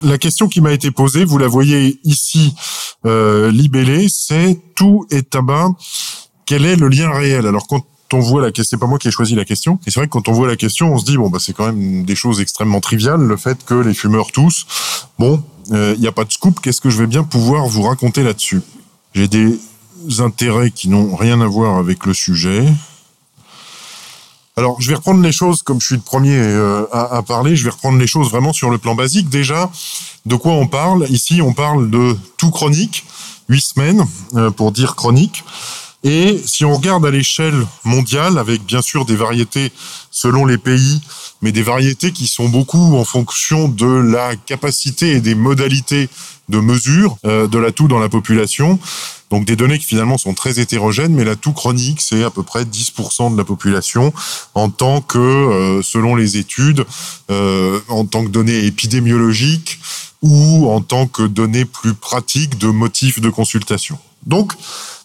La question qui m'a été posée, vous la voyez ici euh, libellée, c'est tout est tabac. Quel est le lien réel? Alors quand on voit la question, c'est pas moi qui ai choisi la question. Et c'est vrai que quand on voit la question, on se dit bon bah c'est quand même des choses extrêmement triviales. Le fait que les fumeurs tous, bon, il euh, n'y a pas de scoop. Qu'est-ce que je vais bien pouvoir vous raconter là-dessus? J'ai des intérêts qui n'ont rien à voir avec le sujet. Alors, je vais reprendre les choses comme je suis le premier euh, à, parler. Je vais reprendre les choses vraiment sur le plan basique. Déjà, de quoi on parle? Ici, on parle de tout chronique, huit semaines euh, pour dire chronique. Et si on regarde à l'échelle mondiale, avec bien sûr des variétés selon les pays, mais des variétés qui sont beaucoup en fonction de la capacité et des modalités de mesure euh, de l'atout dans la population. Donc des données qui finalement sont très hétérogènes, mais l'atout chronique, c'est à peu près 10% de la population en tant que, euh, selon les études, euh, en tant que données épidémiologiques ou en tant que données plus pratiques de motifs de consultation. Donc,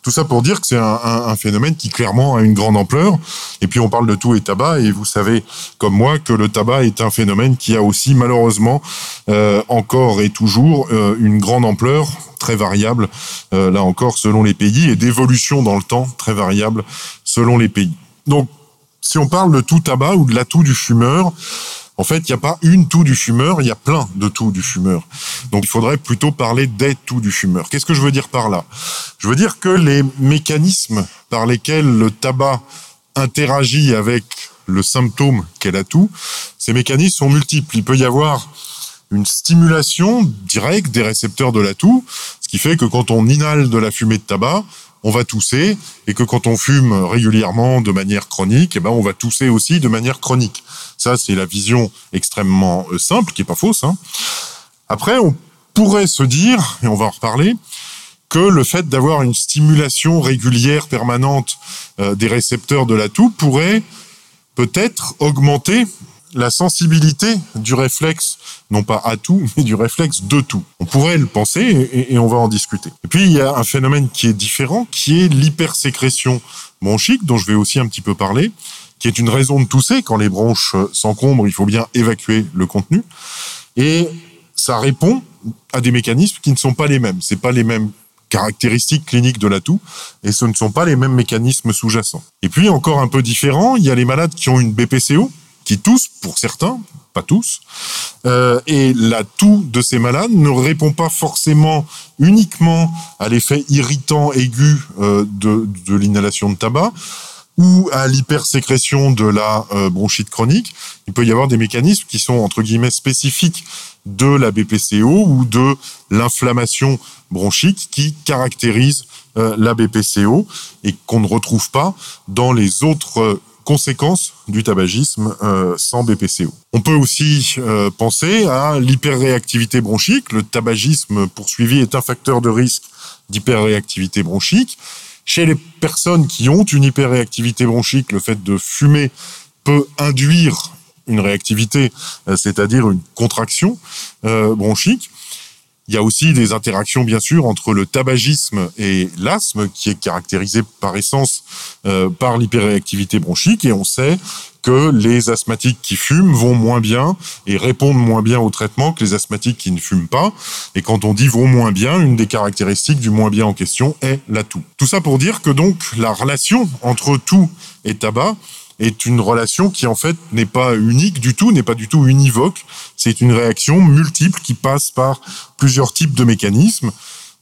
tout ça pour dire que c'est un, phénomène qui clairement a une grande ampleur. Et puis on parle de tout et tabac, et vous savez comme moi que le tabac est un phénomène qui a aussi malheureusement euh, encore et toujours euh, une grande ampleur, très variable, euh, là encore selon les pays, et d'évolution dans le temps très variable selon les pays. Donc si on parle de tout tabac ou de l'atout du fumeur, en fait, il n'y a pas une toux du fumeur, il y a plein de toux du fumeur. Donc il faudrait plutôt parler des toux du fumeur. Qu'est-ce que je veux dire par là? Je veux dire que les mécanismes par lesquels le tabac interagit avec le symptôme qu'est la toux, ces mécanismes sont multiples. Il peut y avoir une stimulation directe des récepteurs de la toux, ce qui fait que quand on inhale de la fumée de tabac, on va tousser et que quand on fume régulièrement de manière chronique, eh ben on va tousser aussi de manière chronique. Ça, c'est la vision extrêmement euh, simple, qui est pas fausse. Hein. Après, on pourrait se dire, et on va en reparler, que le fait d'avoir une stimulation régulière, permanente euh, des récepteurs de la toux pourrait peut-être augmenter la sensibilité du réflexe, non pas à tout, mais du réflexe de tout. On pourrait le penser et, on va en discuter. Et puis il y a un phénomène qui est différent, qui est l'hypersécrétion bronchique, dont je vais aussi un petit peu parler, qui est une raison de tousser. Quand les bronches s'encombrent, il faut bien évacuer le contenu. Et ça répond à des mécanismes qui ne sont pas les mêmes. C'est pas les mêmes caractéristiques cliniques de la toux et ce ne sont pas les mêmes mécanismes sous-jacents. Et puis encore un peu différent, il y a les malades qui ont une BPCO, qui toussent pour certains, pas tous, euh, et la toux de ces malades ne répond pas forcément uniquement à l'effet irritant aigu euh, de, l'inhalation de tabac, ou à l'hypersécrétion de la euh, bronchite chronique, il peut y avoir des mécanismes qui sont entre guillemets spécifiques de la BPCO ou de l'inflammation bronchique qui caractérise la BPCO et qu'on ne retrouve pas dans les autres conséquences du tabagisme euh, sans BPCO. On peut aussi euh, penser à l'hyperréactivité bronchique. Le tabagisme poursuivi est un facteur de risque d'hyperréactivité bronchique. Chez les personnes qui ont une hyperréactivité bronchique, le fait de fumer peut induire une réactivité, euh, c'est-à-dire une contraction bronchique. Il y a aussi des interactions, bien sûr, entre le tabagisme et l'asthme, qui est caractérisé par essence euh, par l'hyperréactivité bronchique. Et on sait que les asthmatiques qui fument vont moins bien et répondent moins bien au traitement que les asthmatiques qui ne fument pas. Et quand on dit vont moins bien, une des caractéristiques du moins bien en question est la toux. Tout ça pour dire que donc la relation entre toux et tabac est une relation qui en fait n'est pas unique du tout, n'est pas du tout univoque. C'est une réaction multiple qui passe par plusieurs types de mécanismes.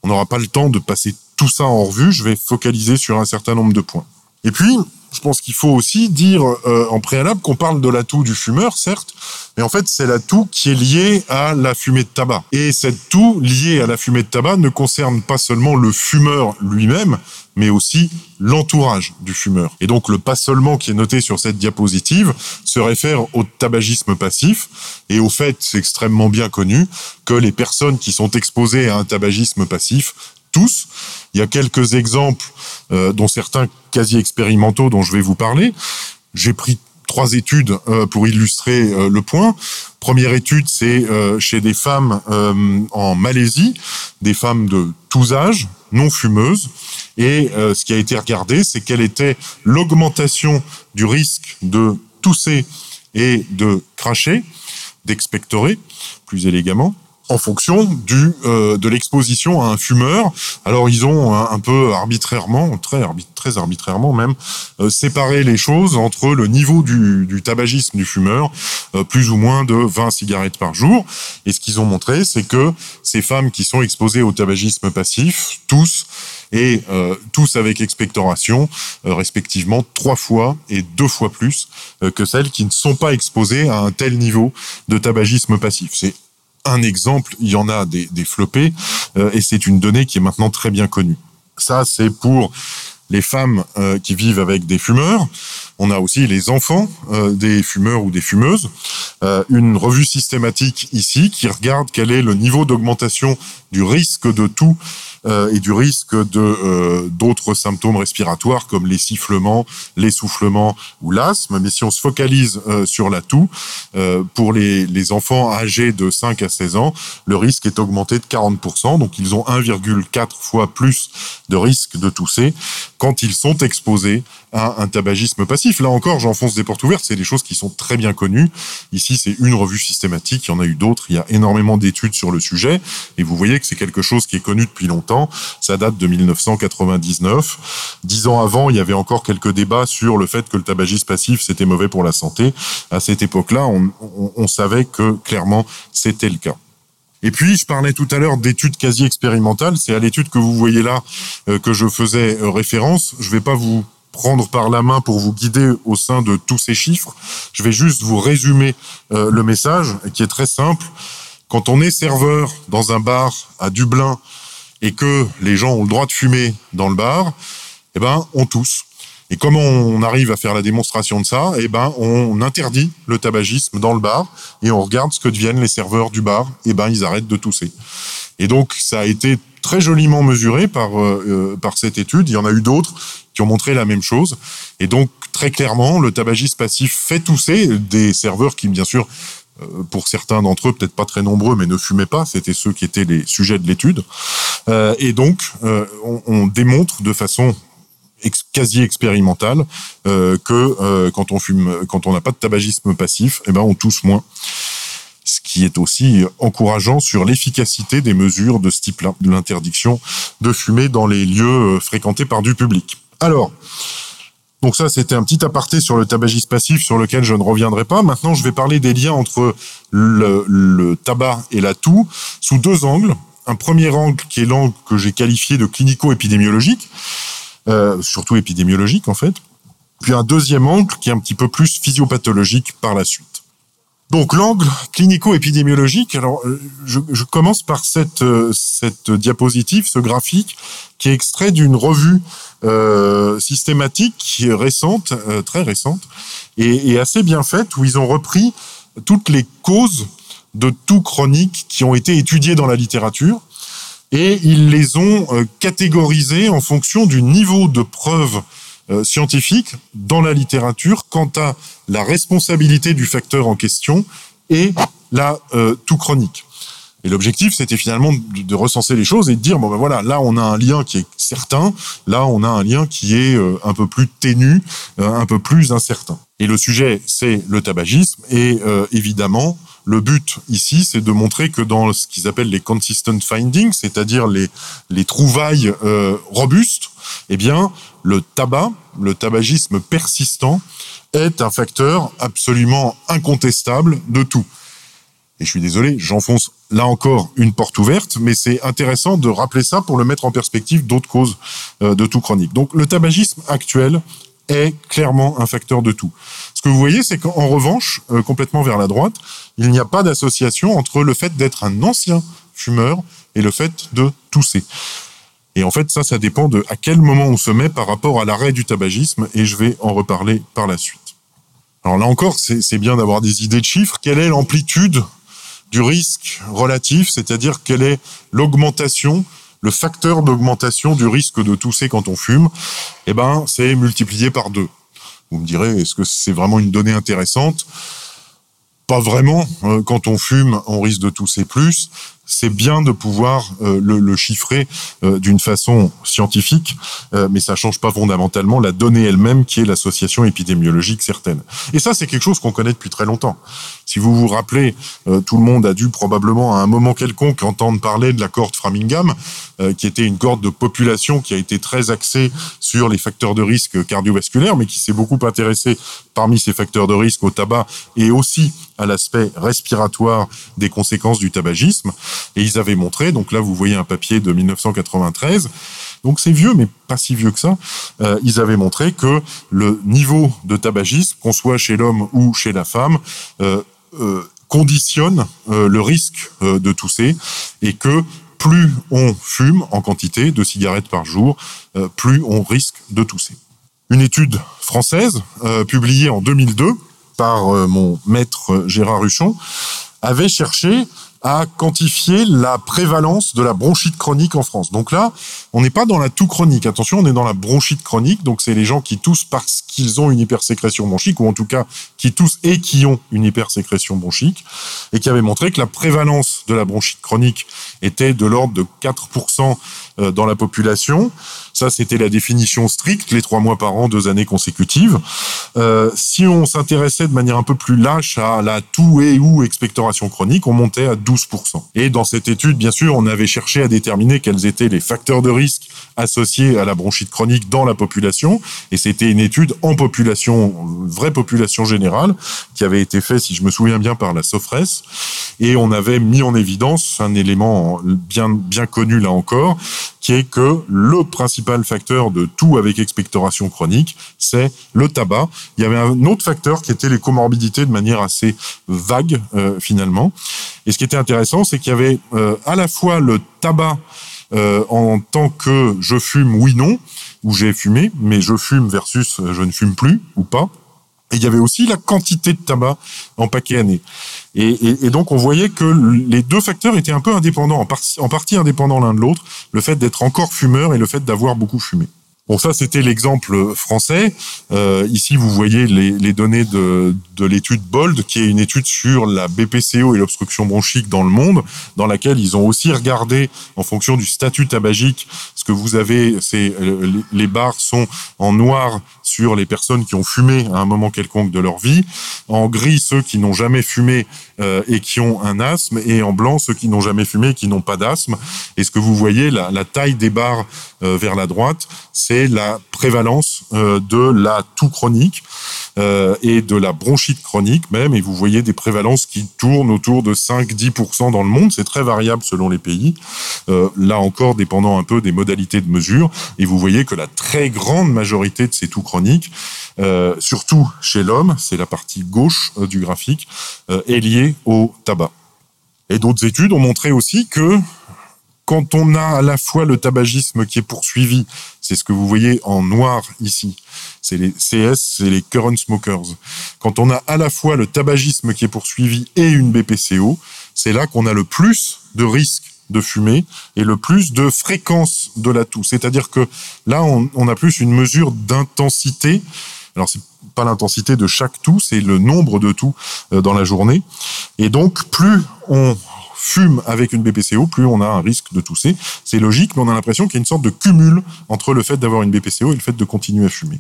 On n'aura pas le temps de passer tout ça en revue. Je vais focaliser sur un certain nombre de points. Et puis, je pense qu'il faut aussi dire euh, en préalable qu'on parle de l'atout du fumeur, certes, mais en fait c'est l'atout qui est lié à la fumée de tabac. Et cette toux liée à la fumée de tabac ne concerne pas seulement le fumeur lui-même, mais aussi l'entourage du fumeur. Et donc le pas seulement qui est noté sur cette diapositive se réfère au tabagisme passif et au fait, c'est extrêmement bien connu, que les personnes qui sont exposées à un tabagisme passif tous. Il y a quelques exemples, euh, dont certains quasi expérimentaux dont je vais vous parler. J'ai pris trois études euh, pour illustrer euh, le point. Première étude, c'est chez des femmes en Malaisie, des femmes de tous âges, non fumeuses. Et euh, ce qui a été regardé, c'est quelle était l'augmentation du risque de tousser et de cracher, d'expectorer, plus élégamment, en fonction du euh, de l'exposition à un fumeur. Alors ils ont un, peu arbitrairement, très très arbitrairement même, euh, séparé les choses entre le niveau du, du tabagisme du fumeur, euh, plus ou moins de 20 cigarettes par jour. Et ce qu'ils ont montré, c'est que ces femmes qui sont exposées au tabagisme passif, tous et tous avec expectoration, respectivement trois fois et deux fois plus que celles qui ne sont pas exposées à un tel niveau de tabagisme passif. C'est un exemple, il y en a des, des floppés, euh, et c'est une donnée qui est maintenant très bien connue. Ça, c'est pour les femmes euh, qui vivent avec des fumeurs. On a aussi les enfants euh, des fumeurs ou des fumeuses. une revue systématique ici qui regarde quel est le niveau d'augmentation du risque de tout euh, et du risque de euh, d'autres symptômes respiratoires comme les sifflements, l'essoufflement ou l'asthme. Mais si on se focalise euh, sur la toux, pour les, les enfants âgés de 5 à 16 ans, le risque est augmenté de 40%. Donc ils ont 1,4 fois plus de risque de tousser quand ils sont exposés à un tabagisme passif. Là encore, j'enfonce des portes ouvertes, c'est des choses qui sont très bien connues. Ici, c'est une revue systématique, il y en a eu d'autres, il y a énormément d'études sur le sujet, et vous voyez que c'est quelque chose qui est connu depuis longtemps. Ça date de 1999. Dix ans avant, il y avait encore quelques débats sur le fait que le tabagisme passif, c'était mauvais pour la santé. À cette époque-là, on, on savait que clairement, c'était le cas. Et puis, je parlais tout à l'heure d'études quasi expérimentales. C'est à l'étude que vous voyez là euh, que je faisais euh, référence. Je ne vais pas vous prendre par la main pour vous guider au sein de tous ces chiffres. Je vais juste vous résumer euh, le message qui est très simple. Quand on est serveur dans un bar à Dublin et que les gens ont le droit de fumer dans le bar, eh ben, on tousse. Et comment on arrive à faire la démonstration de ça? Eh ben, on interdit le tabagisme dans le bar et on regarde ce que deviennent les serveurs du bar. Eh ben, ils arrêtent de tousser. Et donc, ça a été très joliment mesuré par euh, euh, par cette étude. Il y en a eu d'autres qui ont montré la même chose. Et donc, très clairement, le tabagisme passif fait tousser des serveurs qui, bien sûr, euh, pour certains d'entre eux, peut-être pas très nombreux, mais ne fumaient pas. C'était ceux qui étaient les sujets de l'étude. Euh, et donc, euh, on, on, démontre de façon quasi expérimentale euh, que quand on fume, quand on n'a pas de tabagisme passif, eh ben on tousse moins ce qui est aussi encourageant sur l'efficacité des mesures de ce type-là, de l'interdiction de fumer dans les lieux fréquentés par du public. Alors, donc ça, c'était un petit aparté sur le tabagisme passif sur lequel je ne reviendrai pas. Maintenant, je vais parler des liens entre le, tabac et la toux sous deux angles. Un premier angle qui est l'angle que j'ai qualifié de clinico-épidémiologique, euh, surtout épidémiologique en fait. Puis un deuxième angle qui est un petit peu plus physiopathologique par la suite. Donc l'angle clinico-épidémiologique. Alors, euh, je, commence par cette euh, cette diapositive, ce graphique, qui est extrait d'une revue systématique qui est récente, très récente, et, assez bien faite, où ils ont repris toutes les causes de tout chronique qui ont été étudiées dans la littérature, et ils les ont catégorisées en fonction du niveau de preuve euh, scientifique dans la littérature quant à la responsabilité du facteur en question et la euh, tout chronique. Et l'objectif, c'était finalement de, recenser les choses et de dire bon ben voilà, là on a un lien qui est certain, là on a un lien qui est euh, un peu plus ténu, un peu plus incertain. Et le sujet, c'est le tabagisme et évidemment le but ici, c'est de montrer que dans ce qu'ils appellent les consistent findings, c'est-à-dire les, les trouvailles euh, robustes, eh bien, le tabac, le tabagisme persistant, est un facteur absolument incontestable de tout. Et je suis désolé, j'enfonce là encore une porte ouverte, mais c'est intéressant de rappeler ça pour le mettre en perspective d'autres causes euh, de tout chronique. Donc le tabagisme actuel est clairement un facteur de tout. Ce que vous voyez, c'est qu'en revanche, euh, complètement vers la droite, il n'y a pas d'association entre le fait d'être un ancien fumeur et le fait de tousser. Et en fait, ça, ça dépend de à quel moment on se met par rapport à l'arrêt du tabagisme, et je vais en reparler par la suite. Alors là encore, c'est bien d'avoir des idées de chiffres. Quelle est l'amplitude du risque relatif, c'est-à-dire quelle est l'augmentation le facteur d'augmentation du risque de tousser quand on fume, eh ben, c'est multiplié par deux. Vous me direz, est-ce que c'est vraiment une donnée intéressante? Pas vraiment. Euh, quand on fume, on risque de tousser plus. C'est bien de pouvoir euh, le, le, chiffrer euh, d'une façon scientifique, euh, mais ça change pas fondamentalement la donnée elle-même qui est l'association épidémiologique certaine. Et ça, c'est quelque chose qu'on connaît depuis très longtemps. Si vous vous rappelez, tout le monde a dû probablement à un moment quelconque entendre parler de la cohorte Framingham, qui était une cohorte de population qui a été très axée sur les facteurs de risque cardiovasculaires, mais qui s'est beaucoup intéressée parmi ces facteurs de risque au tabac et aussi à l'aspect respiratoire des conséquences du tabagisme. Et ils avaient montré, donc là vous voyez un papier de 1993, donc c'est vieux, mais pas si vieux que ça. Euh, ils avaient montré que le niveau de tabagisme, qu'on soit chez l'homme ou chez la femme, euh, euh, conditionne le risque de tousser et que plus on fume en quantité de cigarettes par jour, plus on risque de tousser. Une étude française publiée en 2002 par mon maître Gérard Ruchon avait cherché à quantifier la prévalence de la bronchite chronique en France. Donc là, on n'est pas dans la toux chronique. Attention, on est dans la bronchite chronique. Donc c'est les gens qui toussent parce qu'ils ont une hypersécrétion bronchique, ou en tout cas qui toussent et qui ont une hypersécrétion bronchique, et qui avait montré que la prévalence de la bronchite chronique était de l'ordre de 4% euh, dans la population. Ça, c'était la définition stricte, les trois mois par an, deux années consécutives. Euh, si on s'intéressait de manière un peu plus lâche à la toux et ou expectoration chronique, on montait à 12%. Et dans cette étude, bien sûr, on avait cherché à déterminer quels étaient les facteurs de risque associés à la bronchite chronique dans la population. Et c'était une étude en population, vraie population générale, qui avait été faite, si je me souviens bien, par la SOFRES. Et on avait mis en évidence un élément bien, bien connu là encore, qui est que le principal facteur de tout avec expectoration chronique, c'est le tabac. Il y avait un autre facteur qui était les comorbidités de manière assez vague euh, finalement. Et ce qui était intéressant, c'est qu'il y avait euh, à la fois le tabac euh, en tant que je fume oui non, ou j'ai fumé, mais je fume versus je ne fume plus ou pas. Et il y avait aussi la quantité de tabac en paquet année. Et, et, donc on voyait que les deux facteurs étaient un peu indépendants, en, en partie indépendants l'un de l'autre, le fait d'être encore fumeur et le fait d'avoir beaucoup fumé. Bon, ça, c'était l'exemple français. Euh, ici, vous voyez les, données de, de l'étude BOLD, qui est une étude sur la BPCO et l'obstruction bronchique dans le monde, dans laquelle ils ont aussi regardé, en fonction du statut tabagique, ce que vous avez, c'est euh, les barres sont en noir sur les personnes qui ont fumé à un moment quelconque de leur vie, en gris ceux qui n'ont jamais fumé euh, et qui ont un asthme, et en blanc ceux qui n'ont jamais fumé et qui n'ont pas d'asthme. Et ce que vous voyez, la, taille des barres vers la droite, c'est la prévalence euh, de la toux chronique euh, et de la bronchite chronique même. Et vous voyez des prévalences qui tournent autour de 5-10% dans le monde. C'est très variable selon les pays. Euh, là encore, dépendant un peu des modalités de mesure. Et vous voyez que la très grande majorité de ces toux chroniques, euh, surtout chez l'homme, c'est la partie gauche euh, du graphique, euh, est liée au tabac. Et d'autres études ont montré aussi que quand on a à la fois le tabagisme qui est poursuivi, c'est ce que vous voyez en noir ici, c'est les CS, c'est les current smokers. Quand on a à la fois le tabagisme qui est poursuivi et une BPCO, c'est là qu'on a le plus de risques de fumer et le plus de fréquence de la toux. C'est-à-dire que là, on, on a plus une mesure d'intensité. Alors, c'est pas l'intensité de chaque toux, c'est le nombre de toux euh, dans la journée. Et donc, plus on fume avec une BPCO, plus on a un risque de tousser. C'est logique, mais on a l'impression qu'il y a une sorte de cumul entre le fait d'avoir une BPCO et le fait de continuer à fumer.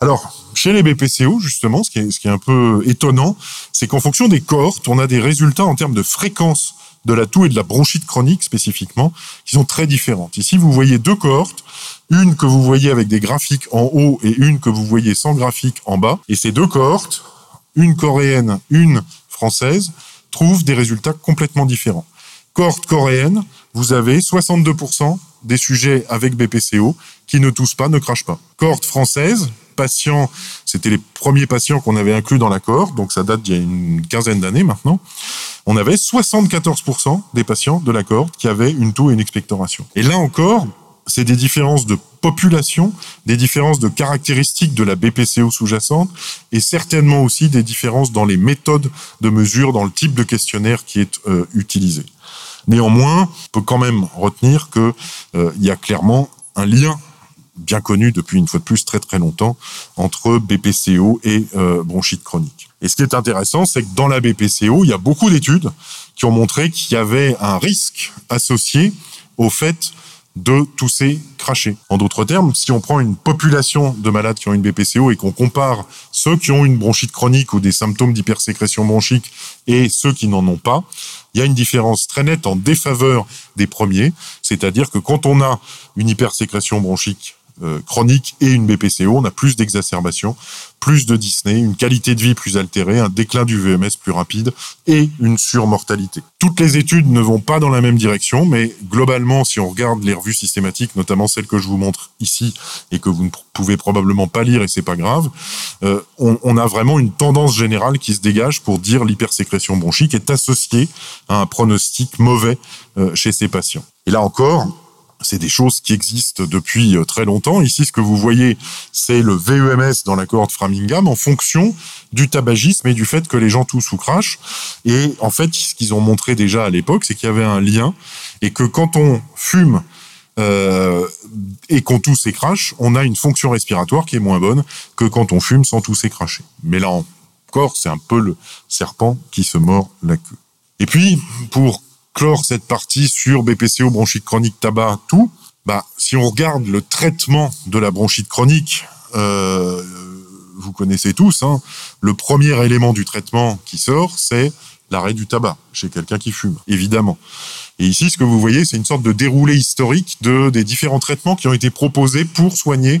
Alors, chez les BPCO, justement, ce qui est, un peu étonnant, c'est qu'en fonction des cohortes, on a des résultats en termes de fréquence de la toux et de la bronchite chronique spécifiquement, qui sont très différentes. Ici, vous voyez deux cohortes, une que vous voyez avec des graphiques en haut et une que vous voyez sans graphique en bas. Et ces deux cohortes, une coréenne, une française, trouvent des résultats complètement différents. Cohorte coréenne, vous avez 62% des sujets avec BPCO qui ne toussent pas, ne crachent pas. Cohorte française, patients, c'était les premiers patients qu'on avait inclus dans la donc ça date d'il y a une quinzaine d'années maintenant. On avait 74% des patients de la cohorte qui avaient une toux et une expectoration. Et là encore, c'est des différences de population, des différences de caractéristiques de la BPCO sous-jacente et certainement aussi des différences dans les méthodes de mesure, dans le type de questionnaire qui est euh, utilisé. Néanmoins, on peut quand même retenir qu'il euh, y a clairement un lien bien connu depuis une fois de plus très très longtemps entre BPCO et euh, bronchite chronique. Et ce qui est intéressant, c'est que dans la BPCO, il y a beaucoup d'études qui ont montré qu'il y avait un risque associé au fait de tousser, cracher. En d'autres termes, si on prend une population de malades qui ont une BPCO et qu'on compare ceux qui ont une bronchite chronique ou des symptômes d'hypersécrétion bronchique et ceux qui n'en ont pas, il y a une différence très nette en défaveur des premiers, c'est-à-dire que quand on a une hypersécrétion bronchique euh, chronique et une BPCO, on a plus d'exacerbation, plus de dyspnée, une qualité de vie plus altérée, un déclin du VMS plus rapide et une surmortalité. Toutes les études ne vont pas dans la même direction, mais globalement, si on regarde les revues systématiques, notamment celles que je vous montre ici et que vous ne pouvez probablement pas lire et c'est pas grave, euh, on, a vraiment une tendance générale qui se dégage pour dire l'hypersécrétion bronchique est associée à un pronostic mauvais euh, chez ces patients. Et là encore, c'est des choses qui existent depuis euh, très longtemps. Ici, ce que vous voyez, c'est le VEMS dans la cohorte Framingham en fonction du tabagisme et du fait que les gens toussent ou crachent. Et en fait, ce qu'ils ont montré déjà à l'époque, c'est qu'il y avait un lien et que quand on fume euh, et qu'on tousse et crache, on a une fonction respiratoire qui est moins bonne que quand on fume sans tousser et cracher. Mais là encore, c'est un peu le serpent qui se mord la queue. Et puis, pour clore cette partie sur BPCO, bronchite chronique, tabac, tout, bah, si on regarde le traitement de la bronchite chronique, euh, vous connaissez tous, hein, le premier élément du traitement qui sort, c'est l'arrêt du tabac chez quelqu'un qui fume, évidemment. Et ici, ce que vous voyez, c'est une sorte de déroulé historique de, des différents traitements qui ont été proposés pour soigner,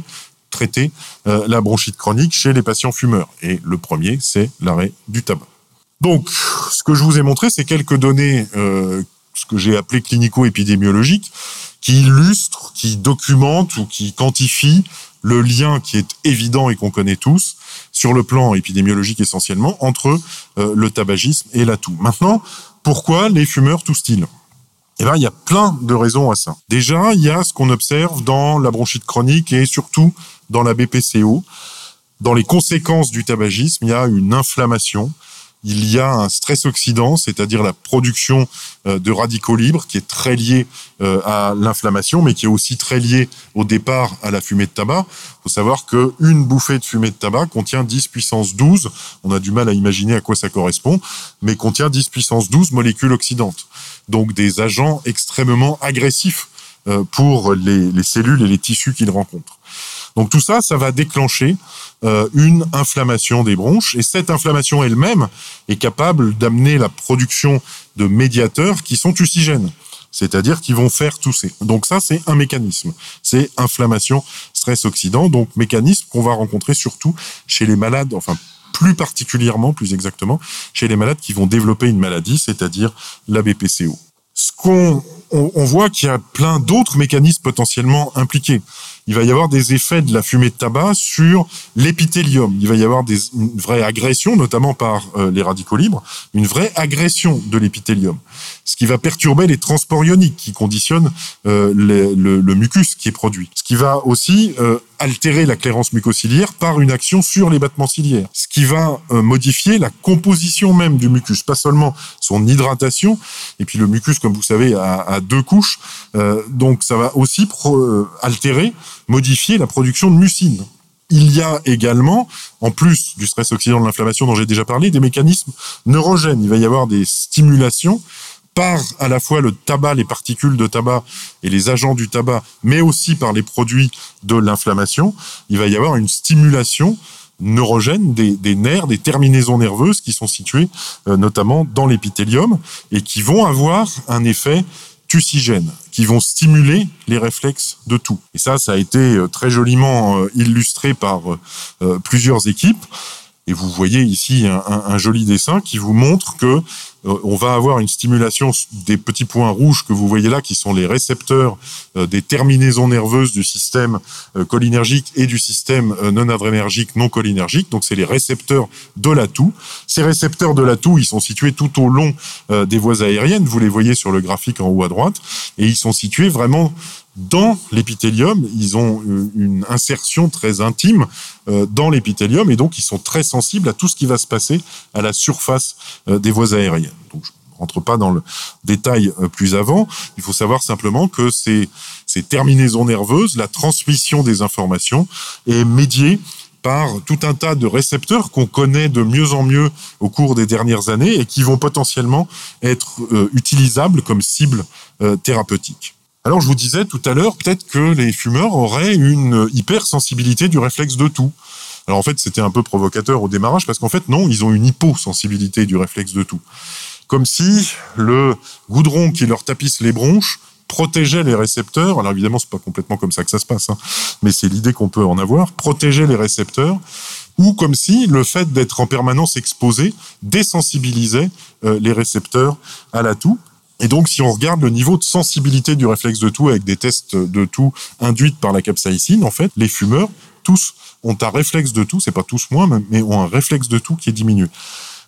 traiter euh, la bronchite chronique chez les patients fumeurs. Et le premier, c'est l'arrêt du tabac. Donc, ce que je vous ai montré, c'est quelques données, euh, ce que j'ai appelé clinico-épidémiologiques, qui illustrent, qui documentent ou qui quantifient le lien qui est évident et qu'on connaît tous, sur le plan épidémiologique essentiellement, entre euh, le tabagisme et la toux. Maintenant, pourquoi les fumeurs toussent-ils? Eh bien, il y a plein de raisons à ça. Déjà, il y a ce qu'on observe dans la bronchite chronique et surtout dans la BPCO. Dans les conséquences du tabagisme, il y a une inflammation il y a un stress oxydant, c'est-à-dire la production euh, de radicaux libres, qui est très lié euh, à l'inflammation, mais qui est aussi très lié au départ à la fumée de tabac. Il faut savoir qu'une bouffée de fumée de tabac contient 10 puissance 12, on a du mal à imaginer à quoi ça correspond, mais contient 10 puissance 12 molécules oxydantes. Donc des agents extrêmement agressifs euh, pour les cellules et les tissus qu'ils rencontrent. Donc tout ça, ça va déclencher euh, une inflammation des bronches et cette inflammation elle-même est capable d'amener la production de médiateurs qui sont ussigènes, c'est-à-dire qui vont faire tousser. Donc ça, c'est un mécanisme. C'est inflammation, stress oxydant, donc mécanisme qu'on va rencontrer surtout chez les malades, enfin plus particulièrement, plus exactement, chez les malades qui vont développer une maladie, c'est-à-dire la BPCO. Ce qu'on on voit qu'il y a plein d'autres mécanismes potentiellement impliqués il va y avoir des effets de la fumée de tabac sur l'épithélium. Il va y avoir des, une vraie agression, notamment par euh, les radicaux libres, une vraie agression de l'épithélium, ce qui va perturber les transports ioniques qui conditionnent euh, le, le, mucus qui est produit. Ce qui va aussi euh, altérer la clairance mucociliaire par une action sur les battements ciliaires, ce qui va modifier la composition même du mucus, pas seulement son hydratation, et puis le mucus, comme vous savez, a, a deux couches, donc ça va aussi altérer modifier la production de mucine. Il y a également, en plus du stress oxydant de l'inflammation dont j'ai déjà parlé, des mécanismes neurogènes. Il va y avoir des stimulations par à la fois le tabac, les particules de tabac et les agents du tabac, mais aussi par les produits de l'inflammation. Il va y avoir une stimulation neurogène des, nerfs, des terminaisons nerveuses qui sont situées euh, notamment dans l'épithélium et qui vont avoir un effet tucigènes qui vont stimuler les réflexes de tout. Et ça, ça a été euh, très joliment euh, illustré par plusieurs équipes. Et vous voyez ici un, joli dessin qui vous montre que on va avoir une stimulation des petits points rouges que vous voyez là, qui sont les récepteurs euh, des terminaisons nerveuses du système euh, cholinergique et du système non adrénergique non cholinergique. Donc c'est les récepteurs de la toux. Ces récepteurs de la toux, ils sont situés tout au long des voies aériennes. Vous les voyez sur le graphique en haut à droite, et ils sont situés vraiment dans l'épithélium. Ils ont une insertion très intime dans l'épithélium et donc ils sont très sensibles à tout ce qui va se passer à la surface des voies aériennes. Donc, je ne rentre pas dans le détail euh, plus avant. Il faut savoir simplement que ces, terminaisons nerveuses, la transmission des informations est médiée par tout un tas de récepteurs qu'on connaît de mieux en mieux au cours des dernières années et qui vont potentiellement être euh, utilisables comme cible euh, thérapeutique. Alors je vous disais tout à l'heure peut-être que les fumeurs auraient une hypersensibilité du réflexe de tout. Alors en fait c'était un peu provocateur au démarrage parce qu'en fait non, ils ont une hyposensibilité du réflexe de tout. Comme si le goudron qui leur tapisse les bronches protégeait les récepteurs. Alors évidemment, c'est pas complètement comme ça que ça se passe, hein, mais c'est l'idée qu'on peut en avoir. Protéger les récepteurs, ou comme si le fait d'être en permanence exposé désensibilisait euh, les récepteurs à la toux. Et donc, si on regarde le niveau de sensibilité du réflexe de toux avec des tests de toux induites par la capsaïcine, en fait, les fumeurs, tous ont un réflexe de toux, c'est pas tous moins, mais ont un réflexe de toux qui est diminué.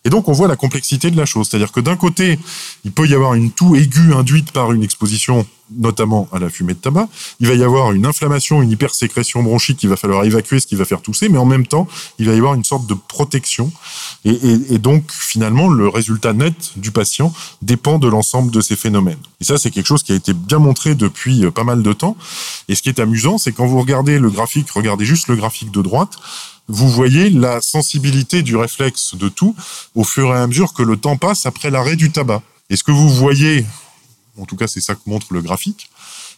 Et donc on voit la complexité de la chose. C'est-à-dire que d'un côté, il peut y avoir une toux aiguë induite par une exposition notamment à la fumée de tabac. Il va y avoir une inflammation, une hypersécrétion bronchique qu'il va falloir évacuer, ce qui va faire tousser, mais en même temps, il va y avoir une sorte de protection. Et, et, donc, finalement, le résultat net du patient dépend de l'ensemble de ces phénomènes. Et ça, c'est quelque chose qui a été bien montré depuis euh, pas mal de temps. Et ce qui est amusant, c'est quand vous regardez le graphique, regardez juste le graphique de droite, vous voyez la sensibilité du réflexe de tout au fur et à mesure que le temps passe après l'arrêt du tabac. Et ce que vous voyez, en tout cas c'est ça que montre le graphique,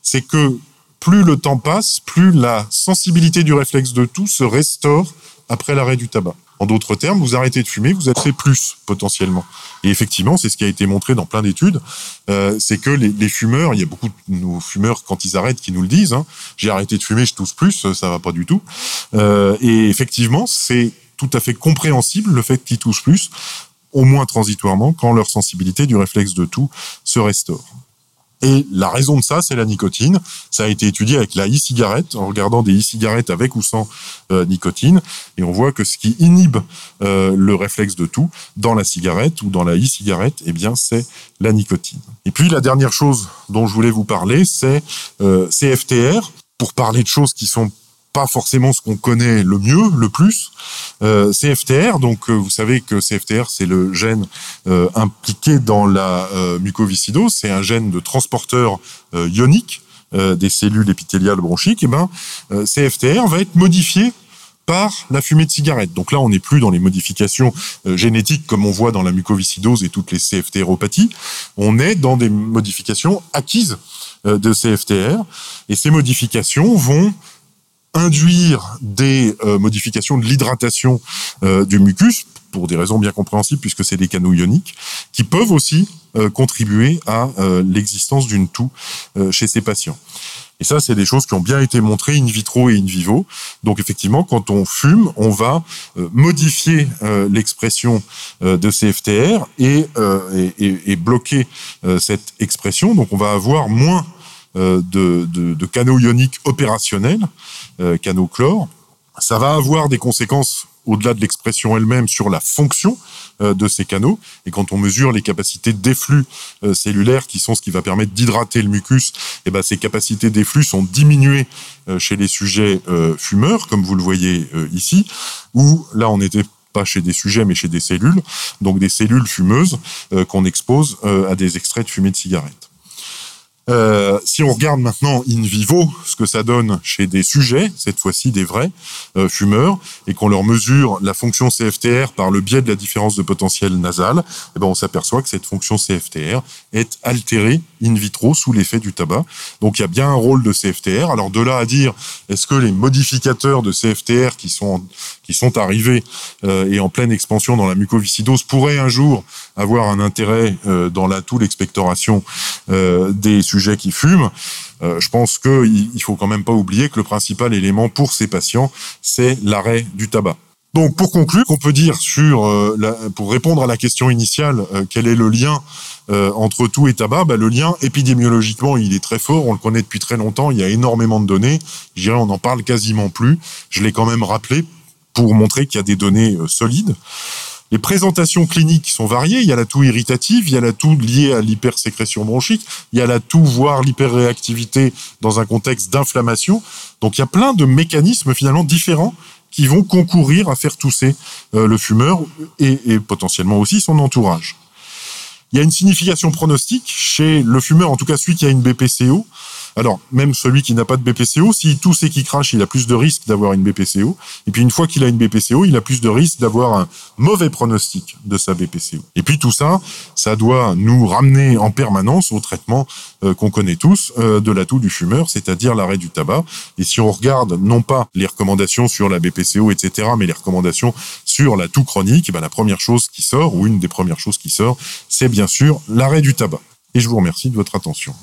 c'est que plus le temps passe, plus la sensibilité du réflexe de tout se restaure après l'arrêt du tabac. En d'autres termes, vous arrêtez de fumer, vous êtes fait plus potentiellement. Et effectivement, c'est ce qui a été montré dans plein d'études, euh, c'est que les, fumeurs, il y a beaucoup de nos fumeurs quand ils arrêtent qui nous le disent. Hein, J'ai arrêté de fumer, je tousse plus, ça va pas du tout. Euh, et effectivement, c'est tout à fait compréhensible le fait qu'ils toussent plus, au moins transitoirement, quand leur sensibilité du réflexe de tout se restaure. Et la raison de ça, c'est la nicotine. Ça a été étudié avec la e-cigarette, en regardant des e-cigarettes avec ou sans euh, nicotine. Et on voit que ce qui inhibe euh, le réflexe de tout dans la cigarette ou dans la e-cigarette, eh bien, c'est la nicotine. Et puis, la dernière chose dont je voulais vous parler, c'est euh, CFTR. Pour parler de choses qui sont pas forcément ce qu'on connaît le mieux, le plus. Euh, CFTR, donc euh, vous savez que CFTR c'est le gène euh, impliqué dans la euh, mucoviscidose, c'est un gène de transporteur euh, ionique des cellules épithéliales bronchiques. Et ben CFTR va être modifié par la fumée de cigarette. Donc là, on n'est plus dans les modifications génétiques comme on voit dans la mucoviscidose et toutes les CFTRopathies. On est dans des modifications acquises de CFTR. Et ces modifications vont induire des euh, modifications de l'hydratation euh, du mucus pour des raisons bien compréhensibles puisque c'est des canaux ioniques qui peuvent aussi euh, contribuer à l'existence d'une toux chez ces patients. Et ça, c'est des choses qui ont bien été montrées in vitro et in vivo. Donc effectivement, quand on fume, on va modifier l'expression de CFTR et, et bloquer cette expression. Donc on va avoir moins de, de, de canaux ioniques opérationnels euh, canaux chlore. Ça va avoir des conséquences au-delà de l'expression elle-même sur la fonction euh, de ces canaux. Et quand on mesure les capacités d'efflux euh, cellulaires, qui sont ce qui va permettre d'hydrater le mucus, et eh ben ces capacités d'efflux sont diminuées euh, chez les sujets euh, fumeurs, comme vous le voyez euh, ici, où là on n'était pas chez des sujets mais chez des cellules, donc des cellules fumeuses euh, qu'on expose à des extraits de fumée de cigarette. Euh, si on regarde maintenant in vivo ce que ça donne chez des sujets, cette fois-ci des vrais euh, fumeurs, et qu'on leur mesure la fonction CFTR par le biais de la différence de potentiel nasal, eh ben on s'aperçoit que cette fonction CFTR est altérée in vitro sous l'effet du tabac. Donc il y a bien un rôle de CFTR. Alors de là à dire, est-ce que les modificateurs de CFTR qui sont qui sont arrivés euh, et en pleine expansion dans la mucoviscidose pourraient un jour avoir un intérêt euh, dans la toux l'expectoration euh, des sujets qui fument. Euh, je pense qu'il il faut quand même pas oublier que le principal élément pour ces patients, c'est l'arrêt du tabac. Donc pour conclure, on peut dire sur euh, la, pour répondre à la question initiale, euh, quel est le lien entre tout et tabac bah, Le lien épidémiologiquement, il est très fort, on le connaît depuis très longtemps, il y a énormément de données, je dirais on n'en parle quasiment plus, je l'ai quand même rappelé pour montrer qu'il y a des données solides. Les présentations cliniques sont variées. Il y a la toux irritative, il y a la toux liée à l'hypersécrétion bronchique, il y a la toux, voire l'hyperréactivité dans un contexte d'inflammation. Donc il y a plein de mécanismes finalement différents qui vont concourir à faire tousser euh, le fumeur et, potentiellement aussi son entourage. Il y a une signification pronostique chez le fumeur, en tout cas celui qui a une BPCO, Alors, même celui qui n'a pas de BPCO, s'il tousse et qui crache, il a plus de risques d'avoir une BPCO. Et puis, une fois qu'il a une BPCO, il a plus de risques d'avoir un mauvais pronostic de sa BPCO. Et puis, tout ça, ça doit nous ramener en permanence au traitement euh, qu'on connaît tous euh, de l'atout du fumeur, c'est-à-dire l'arrêt du tabac. Et si on regarde non pas les recommandations sur la BPCO, etc., mais les recommandations sur la toux chronique, ben, la première chose qui sort, ou une des premières choses qui sort, c'est bien sûr l'arrêt du tabac. Et je vous remercie de votre attention.